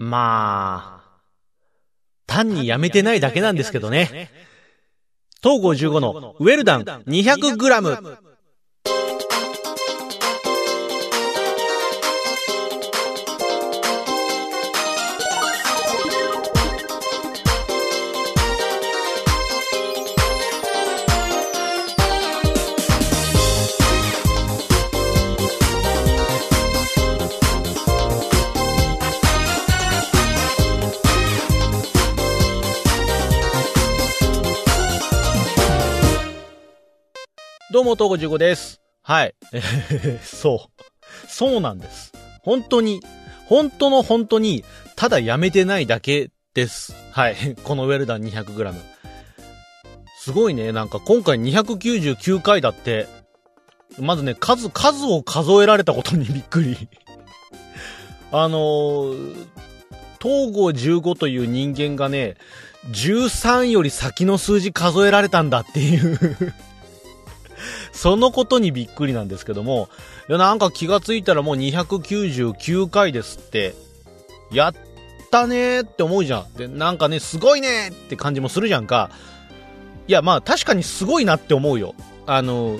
まあ、単にやめてないだけなんですけどね。東郷15のウェルダン 200g。どうも、東郷15です。はい。え ーそう。そうなんです。本当に、本当の本当に、ただやめてないだけです。はい。このウェルダン 200g。すごいね。なんか今回299回だって、まずね、数、数を数えられたことにびっくり。あのー、東郷15という人間がね、13より先の数字数えられたんだっていうそのことにびっくりなんですけども、いや、なんか気がついたらもう299回ですって、やったねーって思うじゃん。で、なんかね、すごいねーって感じもするじゃんか。いや、まあ確かにすごいなって思うよ。あの、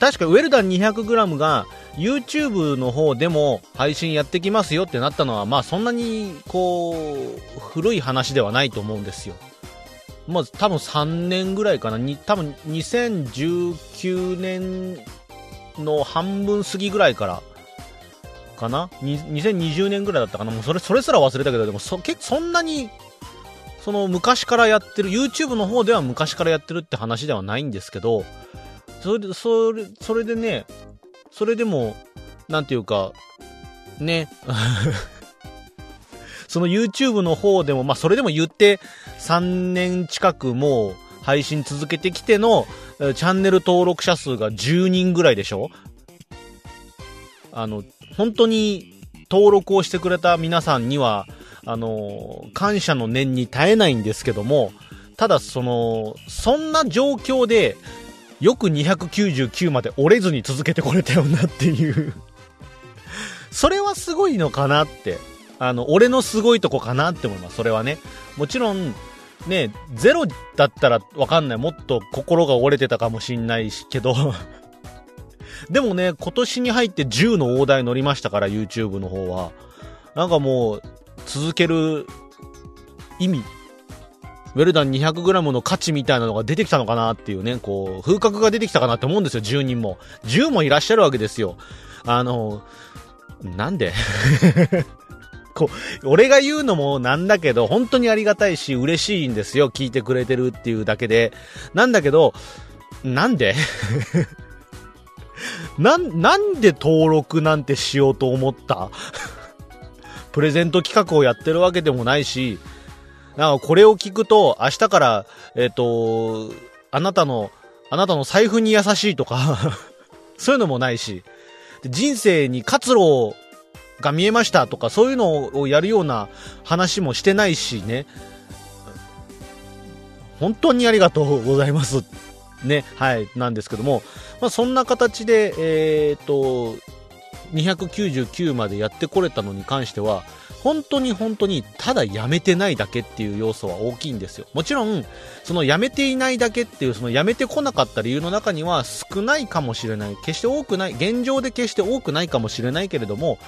確かウェルダン 200g が YouTube の方でも配信やってきますよってなったのは、まあそんなにこう、古い話ではないと思うんですよ。まず多分3年ぐらいかな。に多分2019年の半分過ぎぐらいからかな。2020年ぐらいだったかな。もうそれそれすら忘れたけどでもそ結そんなにその昔からやってる YouTube の方では昔からやってるって話ではないんですけどそれでそれそれでねそれでもなんていうかね。その YouTube の方でもまあそれでも言って3年近くもう配信続けてきてのチャンネル登録者数が10人ぐらいでしょ？あの、本当に登録をしてくれた皆さんには、あの、感謝の念に耐えないんですけども、ただその、そんな状況で、よく299まで折れずに続けてこれたよなっていう。それはすごいのかなって。あの、俺のすごいとこかなって思います。それはね。もちろん、ね、ゼロだったらわかんない。もっと心が折れてたかもしんないしけど。でもね、今年に入って10の大台乗りましたから、YouTube の方は。なんかもう、続ける意味。ウェルダン 200g の価値みたいなのが出てきたのかなっていうね、こう、風格が出てきたかなって思うんですよ、10人も。10もいらっしゃるわけですよ。あの、なんで？こう、俺が言うのもなんだけど、本当にありがたいし、嬉しいんですよ。聞いてくれてるっていうだけで。なんだけど、なんで？なん、なんで登録なんてしようと思った？プレゼント企画をやってるわけでもないし、なんかこれを聞くと、明日から、えっ、と、あなたの、あなたの財布に優しいとか、そういうのもないし、人生に活路をが見えましたとか、そういうのをやるような話もしてないしね。本当にありがとうございます。ね、はい、なんですけども、まあ、そんな形で、えっ、と、299までやってこれたのに関しては、本当に本当にただやめてないだけっていう要素は大きいんですよ。もちろん、そのやめていないだけっていう、そのやめてこなかった理由の中には少ないかもしれない。決して多くない。現状で決して多くないかもしれないけれども、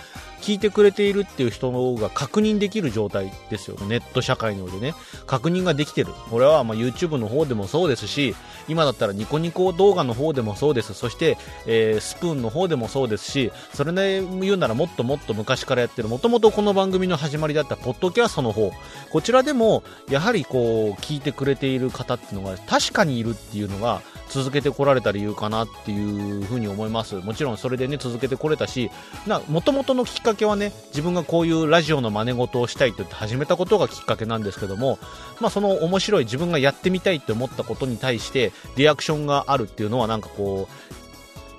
聞いてくれているっていう人の方が確認できる状態ですよね。ネット社会の上でね。確認ができてる。これはまあ YouTube の方でもそうですし、今だったらニコニコ動画の方でもそうです。そして、えースプーンの方でもそうですし、それで言うならもっともっと昔からやってる、もともとこの番組の始まりだったポッドキャストの方、こちらでも、やはりこう、聞いてくれている方っていうのが確かにいるっていうのが、続けてこられた理由かなっていうふうに思います。もちろんそれでね、続けてこれたし、な、元々のきっかけはね、自分がこういうラジオの真似事をしたいと言って始めたことがきっかけなんですけども、まあその面白い自分がやってみたいって思ったことに対して、リアクションがあるっていうのはなんかこう、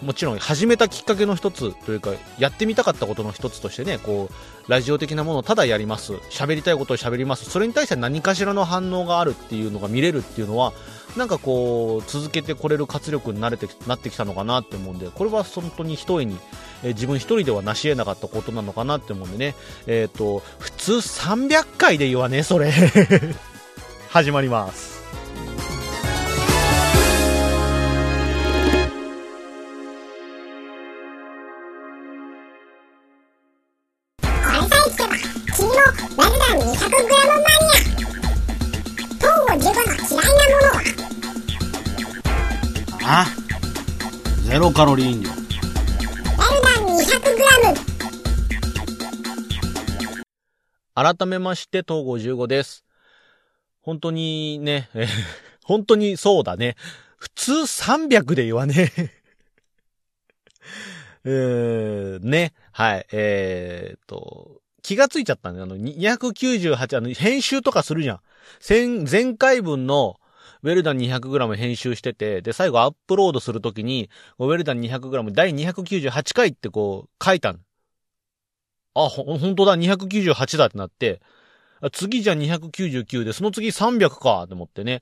もちろん始めたきっかけの一つというか、やってみたかったことの一つとしてね、こう、ラジオ的なものをただやります。喋りたいことを喋ります。それに対して何かしらの反応があるっていうのが見れるっていうのは、なんかこう、続けてこれる活力になれて、なってきたのかなって思うんで、これは本当に一重に、え、自分一人では成し得なかったことなのかなって思うんでね、えっ、ー、と、普通300回で言わね、それ。始まります。ゼロカロリー飲料改めまして、東郷15です。本当にね、本当にそうだね。普通300で言わね えー、ね、はい、えー、と、気がついちゃったね。あの、298、あの、編集とかするじゃん。前、前回分の、ウェルダン 200g 編集してて、で、最後アップロードするときに、ウェルダン 200g 第298回ってこう、書いたあ、ほ、ほんとだ、298だってなって、次じゃ299で、その次300か、と思ってね。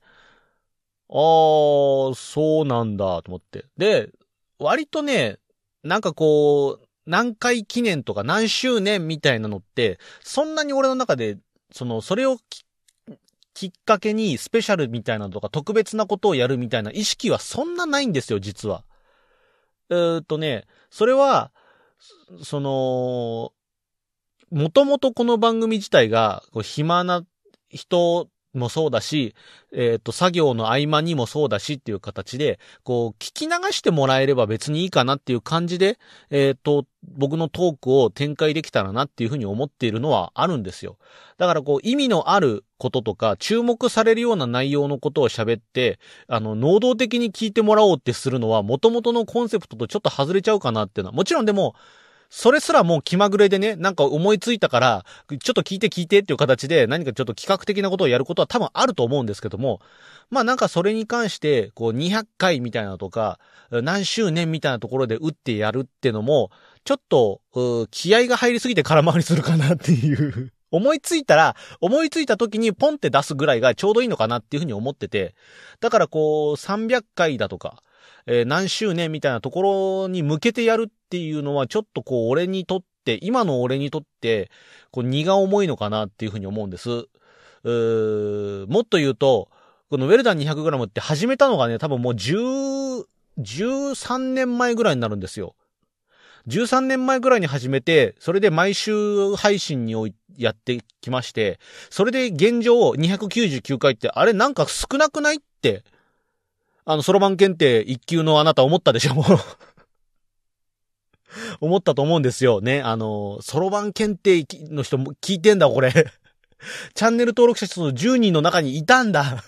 あー、そうなんだ、と思って。で、割とね、なんかこう、何回記念とか何周年みたいなのって、そんなに俺の中で、その、それをきっきっかけにスペシャルみたいなとか特別なことをやるみたいな意識はそんなないんですよ、実は。えー、っとね、それは、その、もともとこの番組自体が、こう暇な人もそうだし、えっ、ー、と、作業の合間にもそうだしっていう形で、こう、聞き流してもらえれば別にいいかなっていう感じで、えっ、ー、と、僕のトークを展開できたらなっていうふうに思っているのはあるんですよ。だからこう、意味のあることとか、注目されるような内容のことを喋って、あの、能動的に聞いてもらおうってするのは、元々のコンセプトとちょっと外れちゃうかなっていうのは、もちろんでも、それすらもう気まぐれでね、なんか思いついたから、ちょっと聞いて聞いてっていう形で何かちょっと企画的なことをやることは多分あると思うんですけども、まあなんかそれに関して、こう200回みたいなとか、何周年みたいなところで打ってやるってのも、ちょっと、気合が入りすぎて空回りするかなっていう。思いついたら、思いついた時にポンって出すぐらいがちょうどいいのかなっていうふうに思ってて、だからこう、300回だとか、えー、何周年みたいなところに向けてやるっていうのは、ちょっとこう、俺にとって、今の俺にとって、こう、荷が重いのかなっていうふうに思うんです。うもっと言うと、このウェルダン 200g って始めたのがね、多分もう10、13年前ぐらいになるんですよ。13年前ぐらいに始めて、それで毎週配信にやってきまして、それで現状299回って、あれなんか少なくないってあの、そろばん検定一級のあなた思ったでしょ？も う思ったと思うんですよ。ね。あの、そろばん検定の人も聞いてんだ、これ チャンネル登録者数の10人の中にいたんだ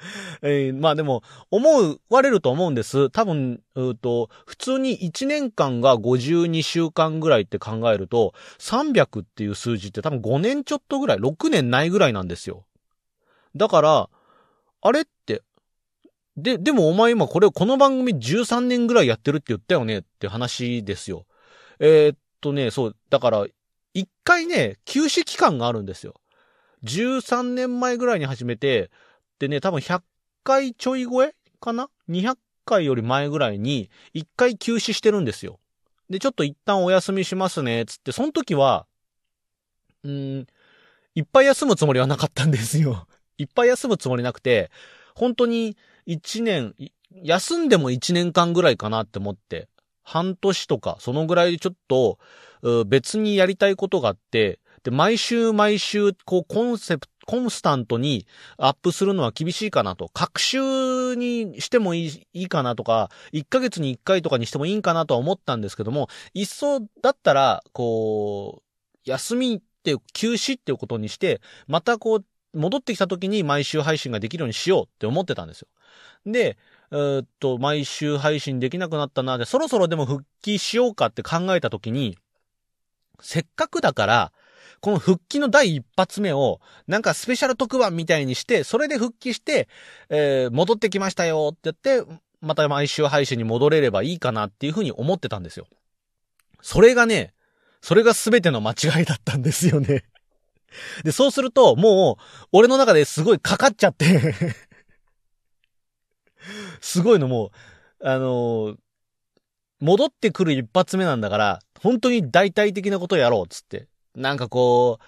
えー、まあでも、思われると思うんです。多分、うと、普通に1年間が52週間ぐらいって考えると、300っていう数字って多分5年ちょっとぐらい、6年ないぐらいなんですよ。だから、あれっ、で、でもお前今これを、この番組13年ぐらいやってるって言ったよねって話ですよ。えー、っとね、そう、だから、一回ね、休止期間があるんですよ。13年前ぐらいに始めて、でね、多分100回ちょい超えかな ?200 回より前ぐらいに、一回休止してるんですよ。で、ちょっと一旦お休みしますね、つって、その時は、うん、いっぱい休むつもりはなかったんですよ。いっぱい休むつもりなくて、本当に1年、休んでも1年間ぐらいかなって思って、半年とか、そのぐらいちょっと、別にやりたいことがあって、で、毎週毎週、こう、コンセプト、コンスタントにアップするのは厳しいかなと。各週にしてもいいいいかなとか、1ヶ月に1回とかにしてもいいかなとは思ったんですけども、一層だったら、こう、休みって休止っていうことにして、またこう、戻ってきた時に毎週配信ができるようにしようって思ってたんですよ。で、えー、っと、毎週配信できなくなったな、で、そろそろでも復帰しようかって考えたときに、せっかくだから、この復帰の第一発目を、なんかスペシャル特番みたいにして、それで復帰して、えー、戻ってきましたよって言って、また毎週配信に戻れればいいかなっていうふうに思ってたんですよ。それがね、それが全ての間違いだったんですよね。で、そうすると、もう、俺の中ですごいかかっちゃってすごいのもう、あのー、戻ってくる一発目なんだから、本当に大体的なことをやろう、つって。なんかこう、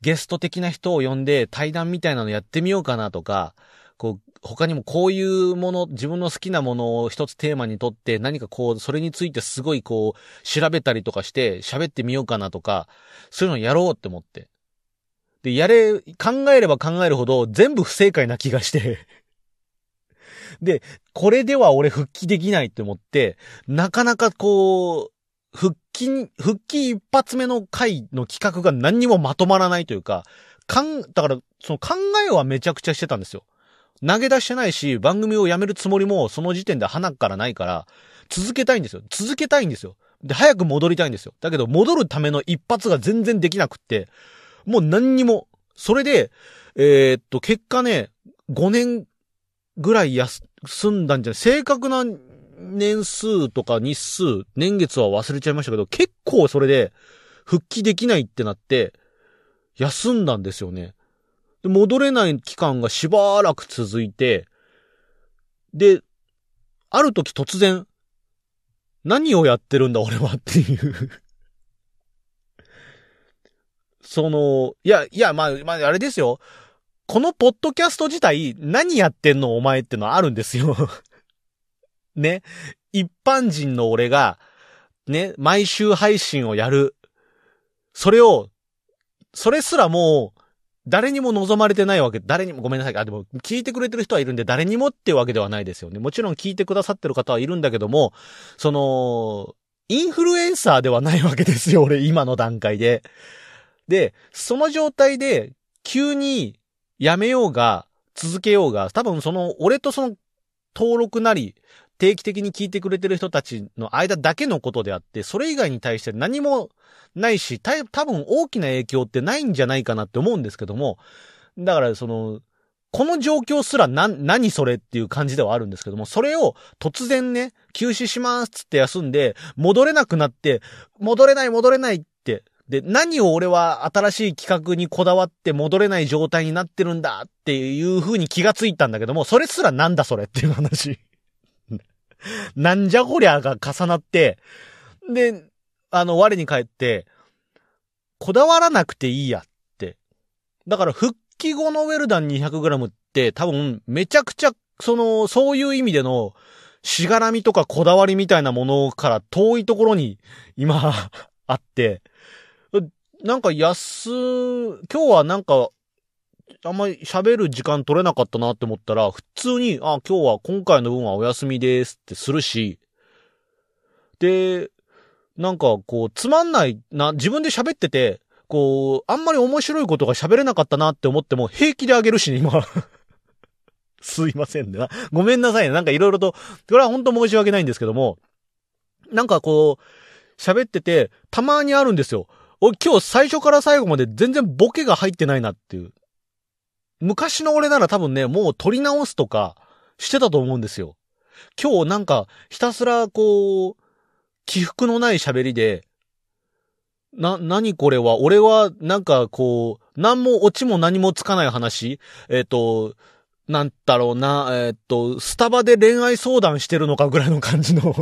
ゲスト的な人を呼んで対談みたいなのやってみようかなとか、こう、他にもこういうもの、自分の好きなものを一つテーマにとって何かこう、それについてすごいこう、調べたりとかして喋ってみようかなとか、そういうのやろうって思って。で、やれ、考えれば考えるほど全部不正解な気がしてで、これでは俺復帰できないって思って、なかなかこう、復帰、復帰一発目の回の企画が何にもまとまらないというか、かん、だから、その考えはめちゃくちゃしてたんですよ。投げ出してないし、番組をやめるつもりもその時点で花からないから、続けたいんですよ。続けたいんですよ。で、早く戻りたいんですよ。だけど、戻るための一発が全然できなくって、もう何にも、それで、えー、っと、結果ね、5年ぐらい休んだんじゃない正確な年数とか日数、年月は忘れちゃいましたけど、結構それで復帰できないってなって、休んだんですよね。で、戻れない期間がしばらく続いて、で、ある時突然、何をやってるんだ俺はっていうその、いや、いや、まあ、まあ、あれですよ。このポッドキャスト自体、何やってんのお前ってのはあるんですよ ね。一般人の俺が、ね、毎週配信をやる。それを、それすらもう、誰にも望まれてないわけ、誰にもごめんなさい。あ、でも、聞いてくれてる人はいるんで、誰にもっていうわけではないですよね。もちろん聞いてくださってる方はいるんだけども、その、インフルエンサーではないわけですよ、俺、今の段階で。で、その状態で、急に、やめようが、続けようが、多分その、俺とその、登録なり、定期的に聞いてくれてる人たちの間だけのことであって、それ以外に対して何もないし、た多分大きな影響ってないんじゃないかなって思うんですけども、だからその、この状況すらな、何それっていう感じではあるんですけども、それを突然ね、休止しますつって休んで、戻れなくなって、戻れない戻れないって、で、何を俺は新しい企画にこだわって戻れない状態になってるんだっていう風に気がついたんだけども、それすらなんだそれっていう話。なんじゃこりゃが重なって、で、あの、我に返って、こだわらなくていいやって。だから復帰後のウェルダン 200g って多分めちゃくちゃ、その、そういう意味での、しがらみとかこだわりみたいなものから遠いところに今あって、なんか安、今日はなんか、あんまり喋る時間取れなかったなって思ったら、普通に、あ、今日は今回の分はお休みですってするし、で、なんかこう、つまんないな、自分で喋ってて、こう、あんまり面白いことが喋れなかったなって思っても平気であげるしね、今。すいませんね。ごめんなさいね。なんかいろいろと、これは本当申し訳ないんですけども、なんかこう、喋ってて、たまにあるんですよ。俺今日最初から最後まで全然ボケが入ってないなっていう。昔の俺なら多分ね、もう撮り直すとかしてたと思うんですよ。今日なんかひたすらこう、起伏のない喋りで、な、何これは？俺はなんかこう、何もオチも何もつかない話えっ、ー、と、なんだろうな、えっ、ー、と、スタバで恋愛相談してるのかぐらいの感じの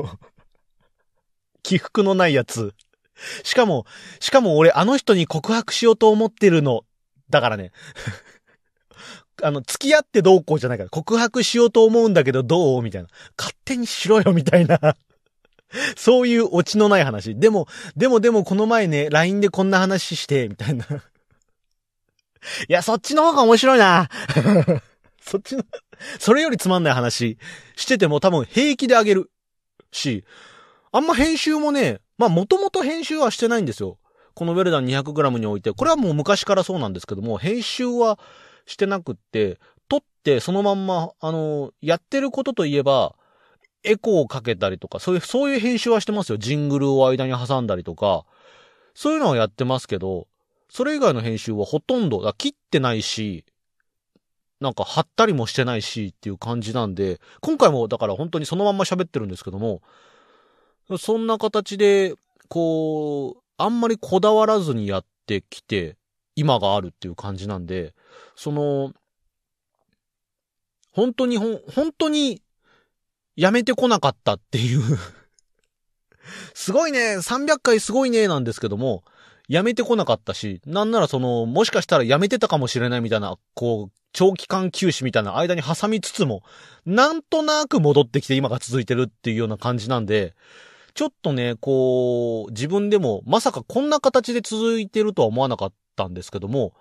起伏のないやつ。しかも、しかも俺あの人に告白しようと思ってるの。だからね。あの、付き合ってどうこうじゃないから、告白しようと思うんだけどどうみたいな。勝手にしろよ、みたいな。そういうオチのない話。でも、でもでもこの前ね、LINE でこんな話して、みたいな。いや、そっちの方が面白いな。そっちの、それよりつまんない話してても多分平気であげるし、あんま編集もね、まあ、もともと編集はしてないんですよ。このウェルダン 200g において。これはもう昔からそうなんですけども、編集はしてなくって、撮ってそのまんま、あの、やってることといえば、エコーをかけたりとか、そういう、そういう編集はしてますよ。ジングルを間に挟んだりとか、そういうのはやってますけど、それ以外の編集はほとんど、切ってないし、なんか貼ったりもしてないしっていう感じなんで、今回もだから本当にそのまんま喋ってるんですけども、そんな形で、こう、あんまりこだわらずにやってきて、今があるっていう感じなんで、その、本当にほ、本当に、やめてこなかったっていう。すごいね、300回すごいね、なんですけども、やめてこなかったし、なんならその、もしかしたらやめてたかもしれないみたいな、こう、長期間休止みたいな間に挟みつつも、なんとなく戻ってきて今が続いてるっていうような感じなんで、ちょっとね、こう、自分でもまさかこんな形で続いてるとは思わなかったんですけども、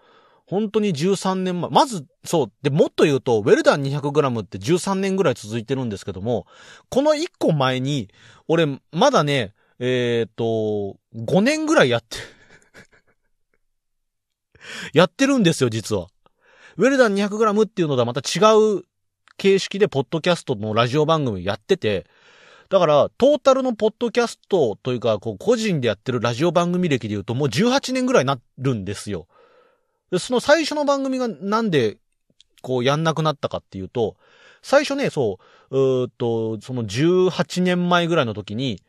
本当に13年前、まず、そう、で、もっと言うと、ウェルダン 200g って13年ぐらい続いてるんですけども、この1個前に、俺、まだね、えっ、ー、と、5年ぐらいやって やってるんですよ、実は。ウェルダン 200g っていうのとはまた違う形式でポッドキャストのラジオ番組やってて、だから、トータルのポッドキャストというか、こう、個人でやってるラジオ番組歴で言うともう18年ぐらいなるんですよ。で、その最初の番組がなんで、こう、やんなくなったかっていうと、最初ね、そう、うーっと、その18年前ぐらいの時に、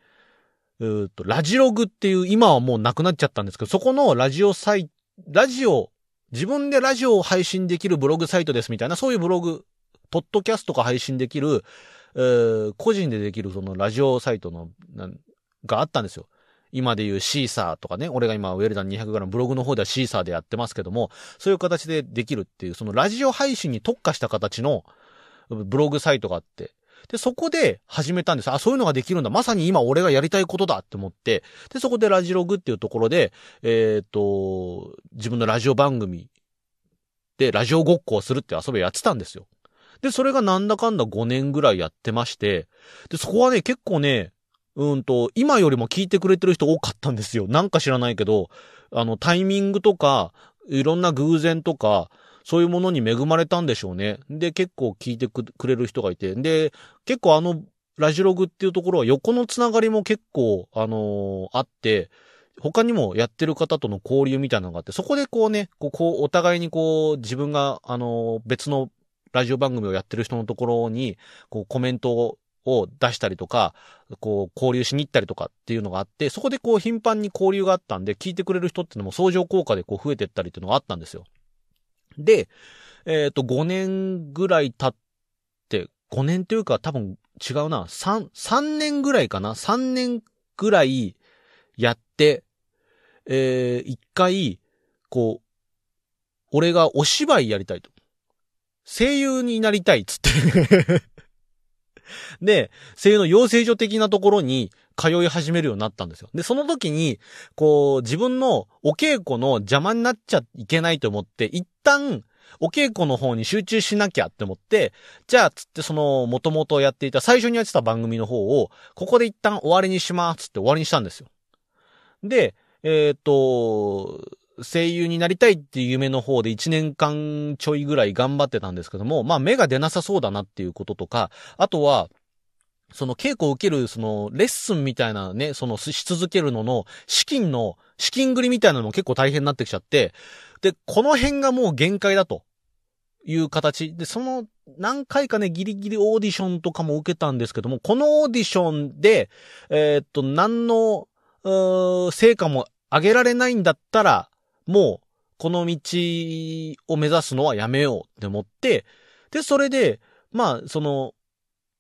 うーっと、ラジログっていう、今はもうなくなっちゃったんですけど、そこのラジオサイ、ラジオ、自分でラジオを配信できるブログサイトですみたいな、そういうブログ、ポッドキャストが配信できる、えー、個人でできるそのラジオサイトの、なんがあったんですよ。今で言うシーサーとかね、俺が今ウェルダン 200g ブログの方ではシーサーでやってますけども、そういう形でできるっていう、そのラジオ配信に特化した形のブログサイトがあって、で、そこで始めたんです。あ、そういうのができるんだ。まさに今俺がやりたいことだって思って、で、そこでラジログっていうところで、えっ、と、自分のラジオ番組でラジオごっこをするって遊びをやってたんですよ。で、それがなんだかんだ5年ぐらいやってまして、で、そこはね、結構ね、うんと、今よりも聞いてくれてる人多かったんですよ。なんか知らないけど、あの、タイミングとか、いろんな偶然とか、そういうものに恵まれたんでしょうね。で、結構聞いてくれる人がいて。で、結構あの、ラジログっていうところは横のつながりも結構、あのー、あって、他にもやってる方との交流みたいなのがあって、そこでこうね、こう、こうお互いにこう、自分が、あのー、別のラジオ番組をやってる人のところに、こう、コメントを出したりとか、こう、交流しに行ったりとかっていうのがあって、そこでこう、頻繁に交流があったんで、聞いてくれる人っていうのも相乗効果でこう、増えてったりっていうのがあったんですよ。で、えっ、ー、と、5年ぐらい経って、5年というか多分違うな、3、3年ぐらいかな ?3 年ぐらいやって、えー、一回、こう、俺がお芝居やりたいと。声優になりたいっつって で、声優の養成所的なところに通い始めるようになったんですよ。で、その時に、こう、自分のお稽古の邪魔になっちゃいけないと思って、一旦、お稽古の方に集中しなきゃって思って、じゃあ、つってその、もともとやっていた、最初にやってた番組の方を、ここで一旦終わりにしますって終わりにしたんですよ。で、えっ、と、声優になりたいっていう夢の方で1年間ちょいぐらい頑張ってたんですけども、まあ目が出なさそうだなっていうこととか、あとは、その稽古を受ける、そのレッスンみたいなね、そのし続けるのの資金の、資金繰りみたいなのも結構大変になってきちゃって、で、この辺がもう限界だと。いう形。で、その何回かね、ギリギリオーディションとかも受けたんですけども、このオーディションで、えー、っと、何の、成果も上げられないんだったら、もう、この道を目指すのはやめようって思って、で、それで、まあ、その、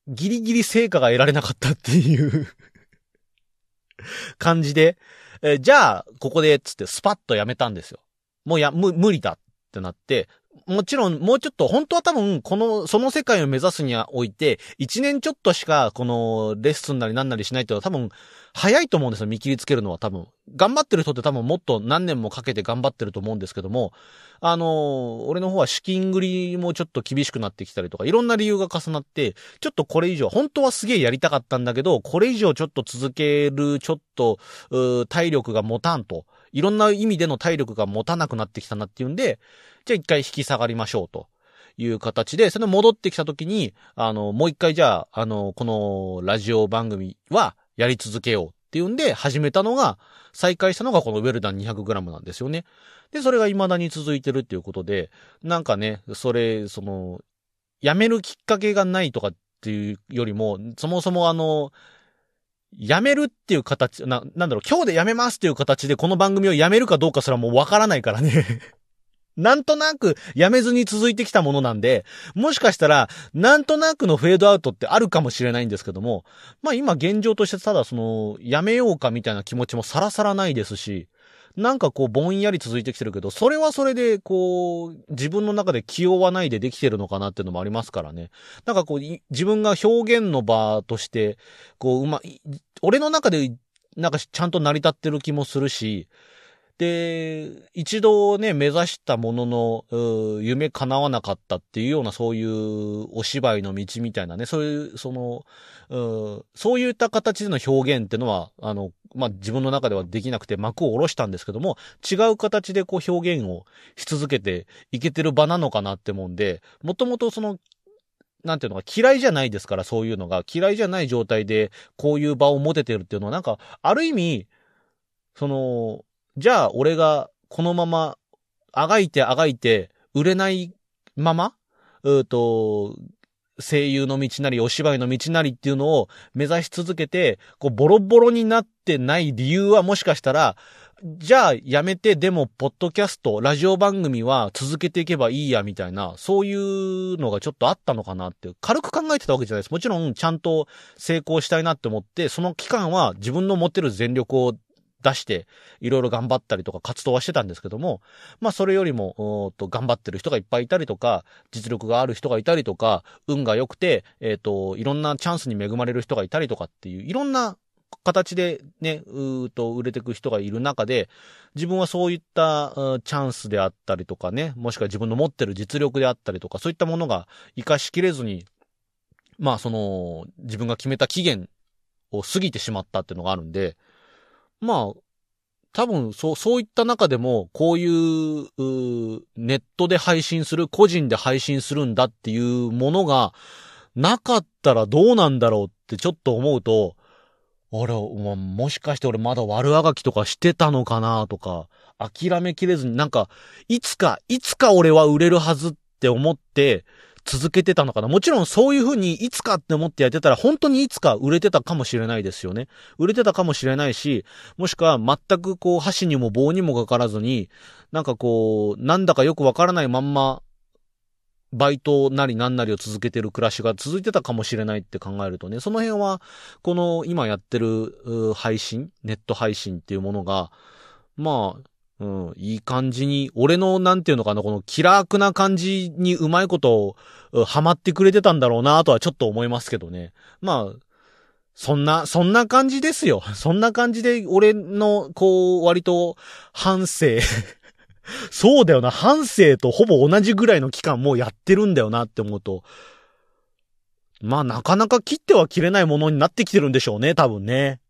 ギリギリ成果が得られなかったっていう 感じで、えじゃあ、ここで、つってスパッとやめたんですよ。もうや、む、無理だってなって、もちろん、もうちょっと、本当は多分、この、その世界を目指すにはおいて、一年ちょっとしか、この、レッスンなりなんなりしないっていうのは多分、早いと思うんですよ、見切りつけるのは多分。頑張ってる人って多分もっと何年もかけて頑張ってると思うんですけども、あの、俺の方は資金繰りもちょっと厳しくなってきたりとか、いろんな理由が重なって、ちょっとこれ以上、本当はすげえやりたかったんだけど、これ以上ちょっと続ける、ちょっと、体力が持たんと。いろんな意味での体力が持たなくなってきたなっていうんで、じゃあ一回引き下がりましょうと。いう形で、その戻ってきた時に、あの、もう一回じゃあ、あの、このラジオ番組はやり続けようっていうんで始めたのが、再開したのがこのウェルダン 200g なんですよね。で、それが未だに続いてるっていうことで、なんかね、それ、その、やめるきっかけがないとかっていうよりも、そもそもあの、やめるっていう形、な、なんだろう、今日でやめますっていう形でこの番組をやめるかどうかすらもうわからないからね。なんとなくやめずに続いてきたものなんで、もしかしたら、なんとなくのフェードアウトってあるかもしれないんですけども、まあ今現状としてただその、やめようかみたいな気持ちもさらさらないですし、なんかこうぼんやり続いてきてるけど、それはそれでこう、自分の中で気負わないでできてるのかなっていうのもありますからね。なんかこう、自分が表現の場として、こう、うま、俺の中でなんかちゃんと成り立ってる気もするし、で、一度ね、目指したものの、夢叶わなかったっていうような、そういうお芝居の道みたいなね、そういう、その、うそういった形での表現ってのは、あの、まあ、自分の中ではできなくて幕を下ろしたんですけども、違う形でこう表現をし続けていけてる場なのかなって思うんで、もともとその、なんていうのか嫌いじゃないですから、そういうのが。嫌いじゃない状態で、こういう場を持ててるっていうのは、なんか、ある意味、その、じゃあ俺がこのままあがいてあがいて売れないまま、うーと、声優の道なり、お芝居の道なりっていうのを目指し続けて、こう、ボロボロになってない理由はもしかしたら、じゃあやめて、でも、ポッドキャスト、ラジオ番組は続けていけばいいや、みたいな、そういうのがちょっとあったのかなって、軽く考えてたわけじゃないです。もちろん、ちゃんと成功したいなって思って、その期間は自分の持ってる全力を出して、いろいろ頑張ったりとか活動はしてたんですけども、まあそれよりも、と頑張ってる人がいっぱいいたりとか、実力がある人がいたりとか、運が良くて、えっ、ー、と、いろんなチャンスに恵まれる人がいたりとかっていう、いろんな形でね、うーと売れていく人がいる中で、自分はそういったチャンスであったりとかね、もしくは自分の持ってる実力であったりとか、そういったものが活かしきれずに、まあその、自分が決めた期限を過ぎてしまったっていうのがあるんで、まあ、多分、そう、そういった中でも、こういう、うネットで配信する、個人で配信するんだっていうものが、なかったらどうなんだろうってちょっと思うと、あれ、まもしかして俺まだ悪あがきとかしてたのかなとか、諦めきれずになんか、いつか、いつか俺は売れるはずって思って、続けてたのかな？もちろんそういう風にいつかって思ってやってたら本当にいつか売れてたかもしれないですよね。売れてたかもしれないし、もしくは全くこう箸にも棒にもかからずに、なんかこう、なんだかよくわからないまんま、バイトなりなんなりを続けてる暮らしが続いてたかもしれないって考えるとね、その辺は、この今やってる配信、ネット配信っていうものが、まあ、うん、いい感じに、俺のなんていうのかな、この気楽な感じにうまいことを、ハマってくれてたんだろうなとはちょっと思いますけどね。まあ、そんな、そんな感じですよ。そんな感じで、俺の、こう、割と、反省 そうだよな、反省とほぼ同じぐらいの期間もうやってるんだよなって思うと、まあなかなか切っては切れないものになってきてるんでしょうね、多分ね。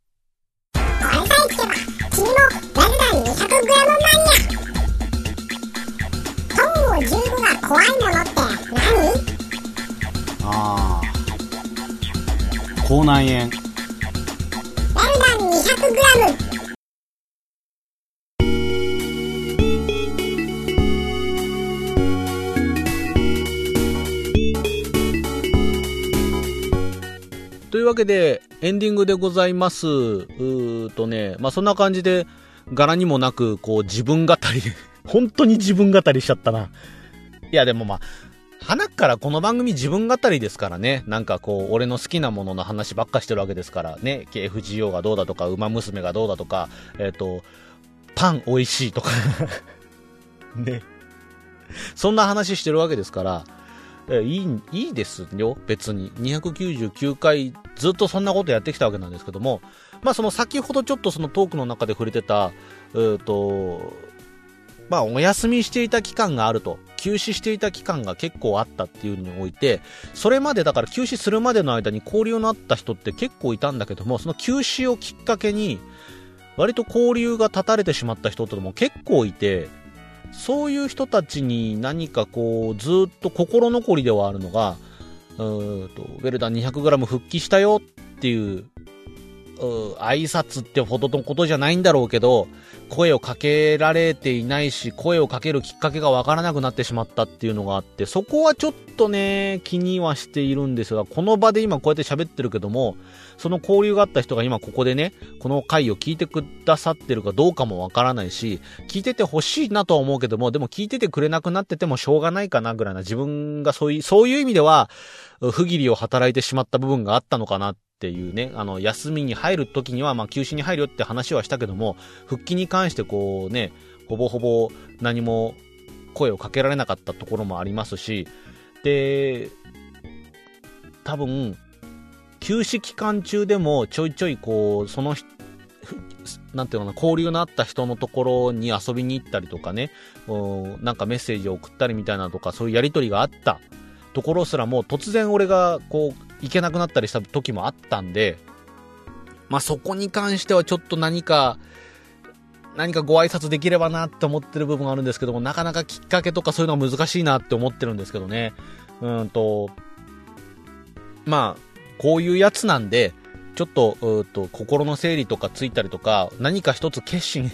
怖いものって何？ああ口内炎ルダン 200g というわけで、エンディングでございます。うーとね、まあ、そんな感じで、柄にもなく、こう、自分語りで本当に自分語りしちゃったな。いやでもまあ、花からこの番組自分語りですからね。なんかこう、俺の好きなものの話ばっかしてるわけですからね。KFGO がどうだとか、馬娘がどうだとか、えっ、ー、と、パン美味しいとか ね。そんな話してるわけですから、えいい、いいですよ、別に。299回ずっとそんなことやってきたわけなんですけども、まあその先ほどちょっとそのトークの中で触れてた、えっ、ー、と、まあお休みしていた期間があると。休止していた期間が結構あったっていうのにおいて、それまでだから休止するまでの間に交流のあった人って結構いたんだけども、その休止をきっかけに、割と交流が断たれてしまった人とも結構いて、そういう人たちに何かこう、ずっと心残りではあるのが、うーと、ウェルダン 200g 復帰したよっていう挨拶ってほどのことじゃないんだろうけど、声をかけられていないし、声をかけるきっかけがわからなくなってしまったっていうのがあって、そこはちょっとね、気にはしているんですが、この場で今こうやって喋ってるけども、その交流があった人が今ここでね、この回を聞いてくださってるかどうかもわからないし、聞いててほしいなとは思うけども、でも聞いててくれなくなっててもしょうがないかなぐらいな自分がそういう、そういう意味では、不義理を働いてしまった部分があったのかなっていうね、あの、休みに入る時には、まあ、休止に入るよって話はしたけども、復帰に関してこうね、ほぼほぼ何も声をかけられなかったところもありますし、で、多分、休止期間中でもちょいちょいこう、そのなんていうのかな、交流のあった人のところに遊びに行ったりとかね、なんかメッセージを送ったりみたいなとか、そういうやりとりがあったところすらも突然俺がこう行けなくなったりした時もあったんで、まあそこに関してはちょっと何か、何かご挨拶できればなって思ってる部分があるんですけども、なかなかきっかけとかそういうのは難しいなって思ってるんですけどね。うんと、まあ、こういうやつなんで、ちょっと、うと、心の整理とかついたりとか、何か一つ決心、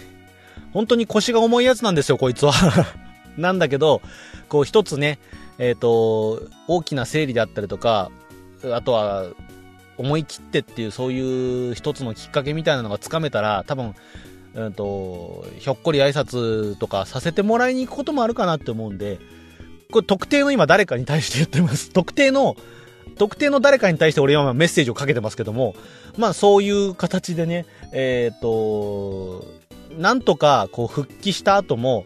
本当に腰が重いやつなんですよ、こいつは なんだけど、こう一つね、えっ、ー、と、大きな整理であったりとか、あとは、思い切ってっていう、そういう一つのきっかけみたいなのがつかめたら、多分、うんと、ひょっこり挨拶とかさせてもらいに行くこともあるかなって思うんで、これ特定の今誰かに対して言ってます。特定の、特定の誰かに対して俺はメッセージをかけてますけども、まあそういう形でね、えっ、ー、と、なんとかこう復帰した後も、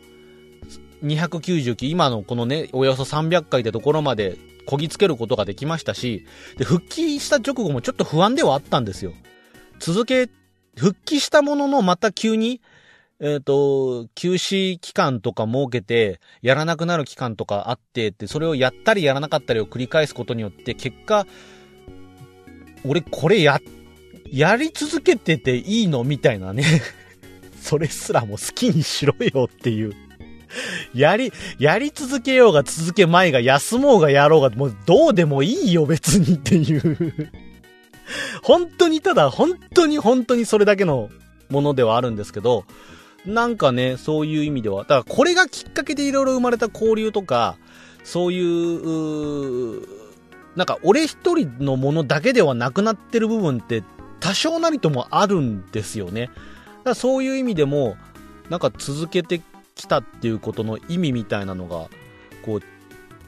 299、今のこのね、およそ300回ってところまでこぎつけることができましたし、で、復帰した直後もちょっと不安ではあったんですよ。続け、復帰したもののまた急に、えっ、ー、と、休止期間とか設けて、やらなくなる期間とかあってって、それをやったりやらなかったりを繰り返すことによって、結果、俺これや、やり続けてていいの？みたいなね。それすらも好きにしろよっていう。やり、やり続けようが続けまいが休もうがやろうが、もうどうでもいいよ別にっていう 本当にただ、本当に本当にそれだけのものではあるんですけど、なんかね、そういう意味では、だからこれがきっかけでいろいろ生まれた交流とか、そういう、うなんか俺一人のものだけではなくなってる部分って多少なりともあるんですよね。だからそういう意味でも、なんか続けて来たっていうことの意味みたいなのが、こう、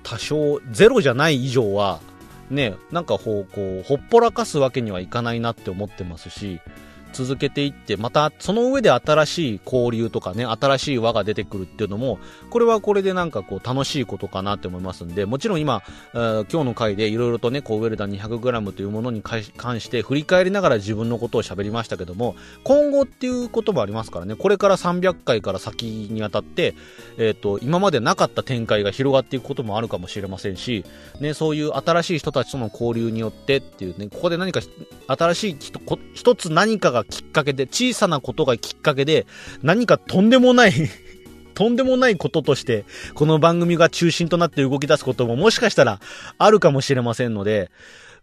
多少、ゼロじゃない以上は、ね、なんかこう、ほっぽらかすわけにはいかないなって思ってますし、続けていって、またその上で新しい交流とかね、新しい輪が出てくるっていうのも、これはこれでなんかこう楽しいことかなって思いますんで、もちろん今、今日の回でいろいろとね、こうウェルダン 200g というものに関して振り返りながら自分のことを喋りましたけども、今後っていうこともありますからね、これから300回から先にあたって、えっ、ー、と、今までなかった展開が広がっていくこともあるかもしれませんし、ね、そういう新しい人たちとの交流によってっていうね、ここで何か新しい一つ何かがきっかけで、小さなことがきっかけで、何かとんでもない とんでもないこととして、この番組が中心となって動き出すことももしかしたらあるかもしれませんので、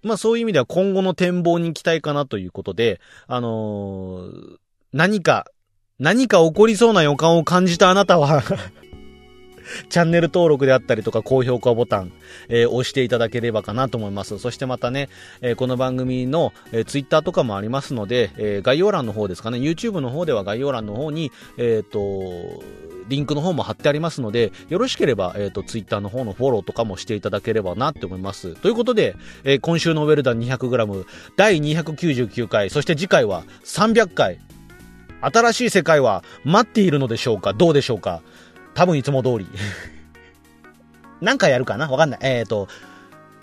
まあそういう意味では今後の展望に期待かなということで、あのー、何か、何か起こりそうな予感を感じたあなたは チャンネル登録であったりとか高評価ボタン、えー、押していただければかなと思います。そしてまたね、えー、この番組の、えー、ツイッターとかもありますので、えー、概要欄の方ですかね、YouTube の方では概要欄の方に、えっ、と、リンクの方も貼ってありますので、よろしければ、えっ、ー、と、ツイッターの方のフォローとかもしていただければなって思います。ということで、えー、今週のウェルダン 200g 第299回、そして次回は300回、新しい世界は待っているのでしょうか？どうでしょうか？多分いつも通り 何回やるかな？わかんない。えっ、ー、と、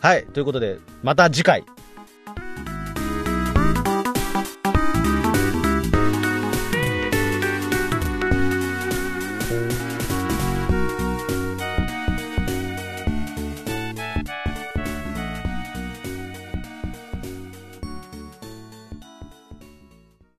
はい。ということで、また次回